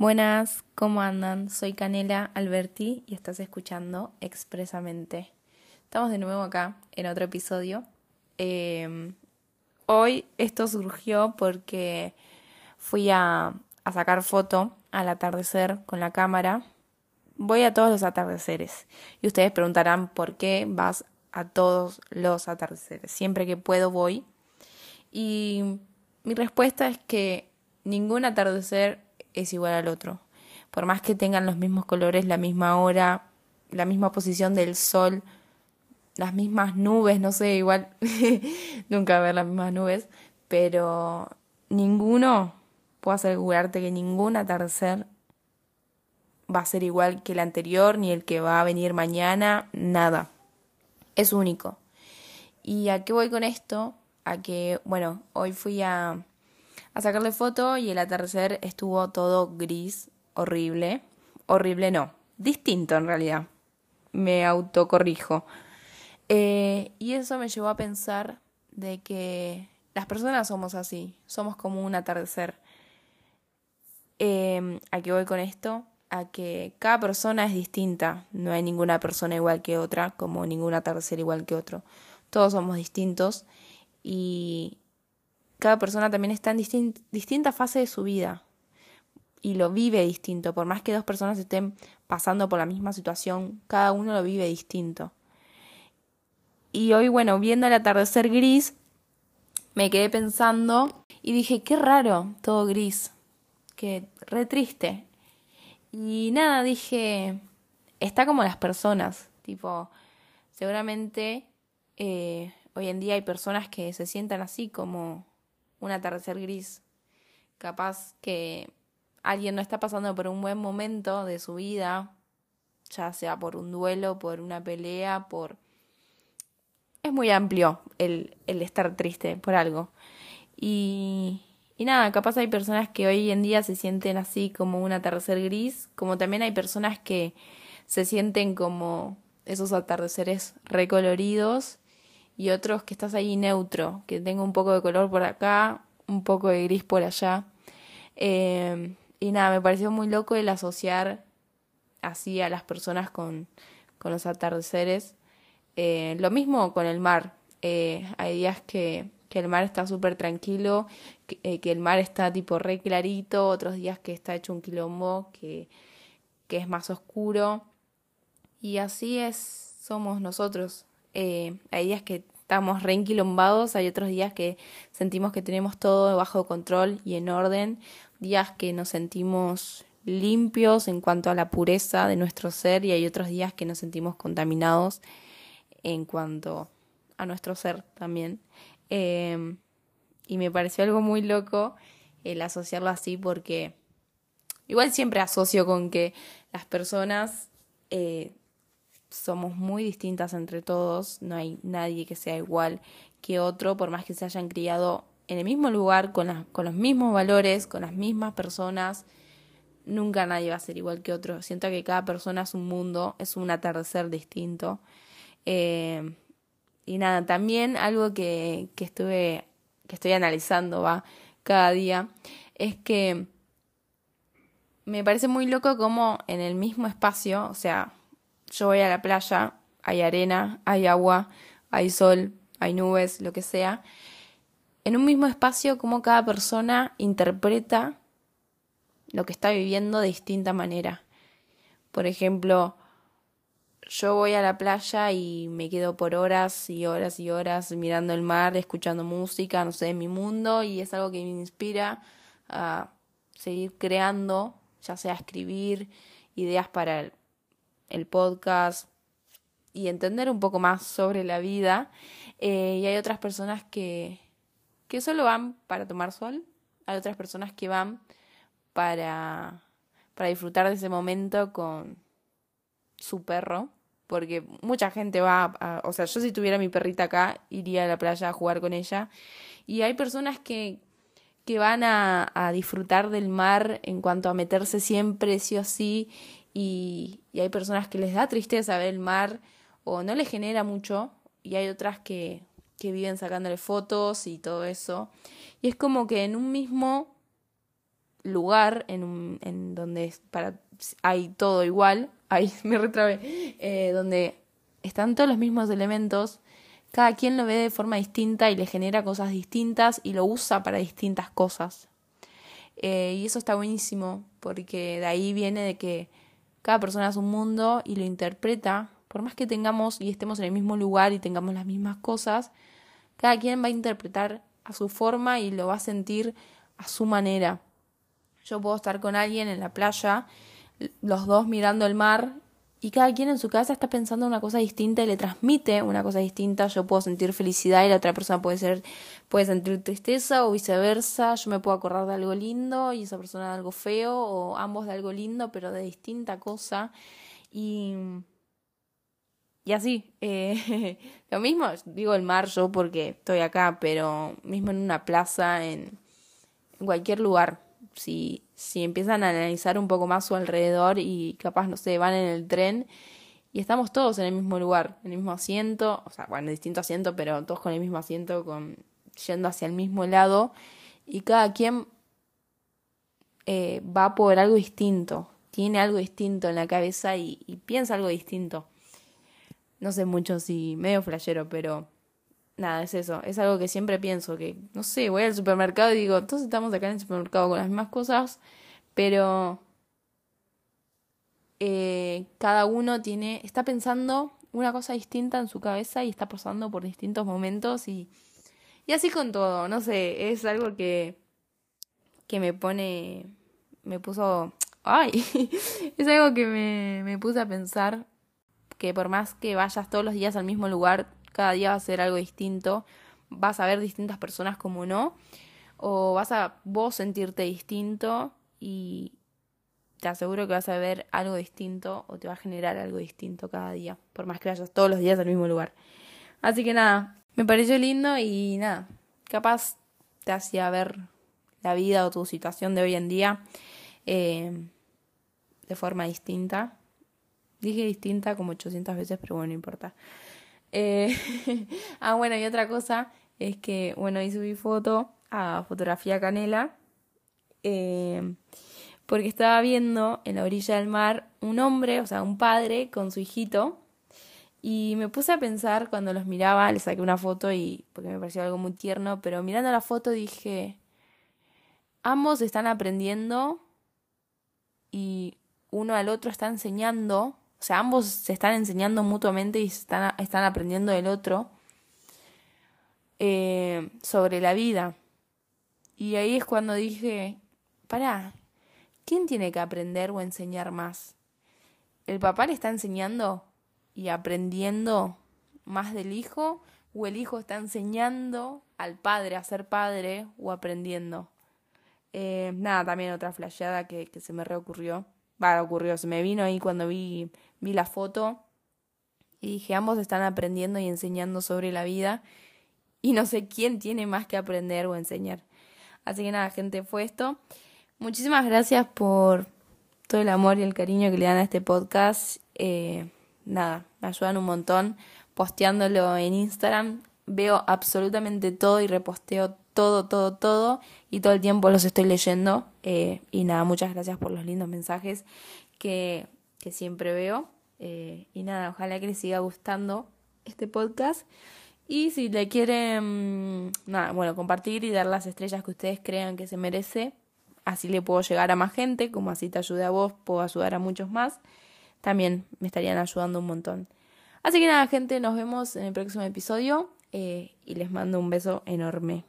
Buenas, ¿cómo andan? Soy Canela Alberti y estás escuchando Expresamente. Estamos de nuevo acá en otro episodio. Em, hoy esto surgió porque fui a, a sacar foto al atardecer con la cámara. Voy a todos los atardeceres y ustedes preguntarán por qué vas a todos los atardeceres. Siempre que puedo voy. Y mi respuesta es que ningún atardecer es igual al otro. Por más que tengan los mismos colores, la misma hora, la misma posición del sol, las mismas nubes, no sé, igual nunca ver las mismas nubes, pero ninguno, puedo asegurarte que ningún atardecer va a ser igual que el anterior, ni el que va a venir mañana, nada. Es único. ¿Y a qué voy con esto? A que, bueno, hoy fui a a sacarle foto y el atardecer estuvo todo gris, horrible. Horrible no, distinto en realidad. Me autocorrijo. Eh, y eso me llevó a pensar de que las personas somos así, somos como un atardecer. Eh, ¿A qué voy con esto? A que cada persona es distinta, no hay ninguna persona igual que otra, como ningún atardecer igual que otro. Todos somos distintos y, cada persona también está en distinta fase de su vida y lo vive distinto. Por más que dos personas estén pasando por la misma situación, cada uno lo vive distinto. Y hoy, bueno, viendo el atardecer gris, me quedé pensando y dije, qué raro, todo gris, qué re triste. Y nada, dije, está como las personas, tipo, seguramente eh, hoy en día hay personas que se sientan así como un atardecer gris. Capaz que alguien no está pasando por un buen momento de su vida, ya sea por un duelo, por una pelea, por... Es muy amplio el, el estar triste por algo. Y, y nada, capaz hay personas que hoy en día se sienten así como un atardecer gris, como también hay personas que se sienten como esos atardeceres recoloridos y otros que estás ahí neutro, que tenga un poco de color por acá, un poco de gris por allá. Eh, y nada, me pareció muy loco el asociar así a las personas con, con los atardeceres. Eh, lo mismo con el mar. Eh, hay días que, que, el mar está súper tranquilo, que, que, el mar está tipo re clarito, otros días que está hecho un quilombo, que, que es más oscuro. Y así es, somos nosotros. Hay días que estamos reenquilombados, hay otros días que sentimos que tenemos todo bajo control y en orden, días que nos sentimos limpios en cuanto a la pureza de nuestro ser y hay otros días que nos sentimos contaminados en cuanto a nuestro ser también. Em, y me pareció algo muy loco el asociarlo así porque igual siempre asocio con que las personas eh, somos muy distintas entre todos, no hay nadie que sea igual que otro, por más que se hayan criado en el mismo lugar, con, con los mismos valores, con las mismas personas, nunca nadie va a ser igual que otro. Siento que cada persona es un mundo, es un atardecer distinto. Eh, y nada, también algo que, que estuve, que estoy analizando, va, cada día, es que me parece muy loco como en el mismo espacio, o sea, yo voy a la playa, hay arena, hay agua, hay sol, hay nubes, lo que sea. En un mismo espacio, como cada persona interpreta lo que está viviendo de distinta manera. Por ejemplo, yo voy a la playa y me quedo por horas y horas y horas mirando el mar, escuchando música, no sé, en mi mundo, y es algo que me inspira a seguir creando, ya sea escribir ideas para el podcast y entender un poco más sobre la vida. Eh, y hay otras personas que, que solo van para tomar sol, hay otras personas que van para, para disfrutar de ese momento con su perro, porque mucha gente va, a, o sea, yo si tuviera mi perrita acá, iría a la playa a jugar con ella, y hay personas que, que van a, a disfrutar del mar en cuanto a meterse siempre sí o sí y, hay personas que les da tristeza ver el mar o no les genera mucho y hay otras que, que viven sacándole fotos y todo eso. Y es como que en un mismo lugar en, en donde para, hay todo igual, ahí me retrabé, eh, donde están todos los mismos elementos, cada quien lo ve de forma distinta y le genera cosas distintas y lo usa para distintas cosas. Eh, y eso está buenísimo, porque de ahí viene de que cada persona es un mundo y lo interpreta, por más que tengamos y estemos en el mismo lugar y tengamos las mismas cosas, cada quien va a interpretar a su forma y lo va a sentir a su manera. Yo puedo estar con alguien en la playa, los dos mirando el mar y cada quien en su casa está pensando una cosa distinta y le transmite una cosa distinta. Yo puedo sentir felicidad y la otra persona puede ser puede sentir tristeza o viceversa. Yo me puedo acordar de algo lindo y esa persona de algo feo o ambos de algo lindo pero de distinta cosa y y así eh, lo mismo digo el mar yo porque estoy acá pero mismo en una plaza en, en cualquier lugar si si empiezan a analizar un poco más su alrededor y capaz, no sé, van en el tren y estamos todos en el mismo lugar, en el mismo asiento, o sea, bueno, distinto asiento, pero todos con el mismo asiento, con, yendo hacia el mismo lado y cada quien eh, va por algo distinto, tiene algo distinto en la cabeza y, y piensa algo distinto. No sé mucho si medio flashero, pero nada, es eso. Es algo que siempre pienso, que, no sé, voy al supermercado y digo, todos estamos acá en el supermercado con las mismas cosas, pero eh, cada uno tiene, está pensando una cosa distinta en su cabeza y está pasando por distintos momentos y, y así con todo, no sé, es algo que, que me pone, me puso, ay, es algo que me, me puse a pensar que por más que vayas todos los días al mismo lugar, cada día va a ser algo distinto, vas a ver distintas personas como no, o vas a vos sentirte distinto y te aseguro que vas a ver algo distinto o te va a generar algo distinto cada día, por más que vayas todos los días al mismo lugar. Así que nada, me pareció lindo y nada, capaz te hacía ver la vida o tu situación de hoy en día eh, de forma distinta. Dije distinta como 800 veces, pero bueno, no importa. Eh, ah, bueno, y otra cosa es que, bueno, ahí subí foto a Fotografía Canela. Eh, porque estaba viendo en la orilla del mar un hombre, o sea, un padre con su hijito. Y me puse a pensar cuando los miraba, le saqué una foto y porque me pareció algo muy tierno, pero mirando la foto dije, ambos están aprendiendo y uno al otro está enseñando o sea, ambos se están enseñando mutuamente y están, están aprendiendo del otro eh, sobre la vida. Y ahí es cuando dije, pará, ¿quién tiene que aprender o enseñar más? ¿El papá le está enseñando y aprendiendo más del hijo? ¿O el hijo está enseñando al padre a ser padre o aprendiendo? Eh, nada, también otra flasheada que, que se me reocurrió. Va, ocurrió, se me vino ahí cuando vi vi la foto y dije, ambos están aprendiendo y enseñando sobre la vida y no sé quién tiene más que aprender o enseñar. Así que nada, gente, fue esto. Muchísimas gracias por todo el amor y el cariño que le dan a este podcast. Eh, nada, me ayudan un montón posteándolo en Instagram. Veo absolutamente todo y reposteo todo, todo, todo y todo el tiempo los estoy leyendo. Eh, y nada, muchas gracias por los lindos mensajes que que siempre veo. Eh, y nada, ojalá que les siga gustando este podcast. Y si le quieren, nada, bueno, compartir y dar las estrellas que ustedes crean que se merece, así le puedo llegar a más gente, como así te ayude a vos, puedo ayudar a muchos más, también me estarían ayudando un montón. Así que nada, gente, nos vemos en el próximo episodio eh, y les mando un beso enorme.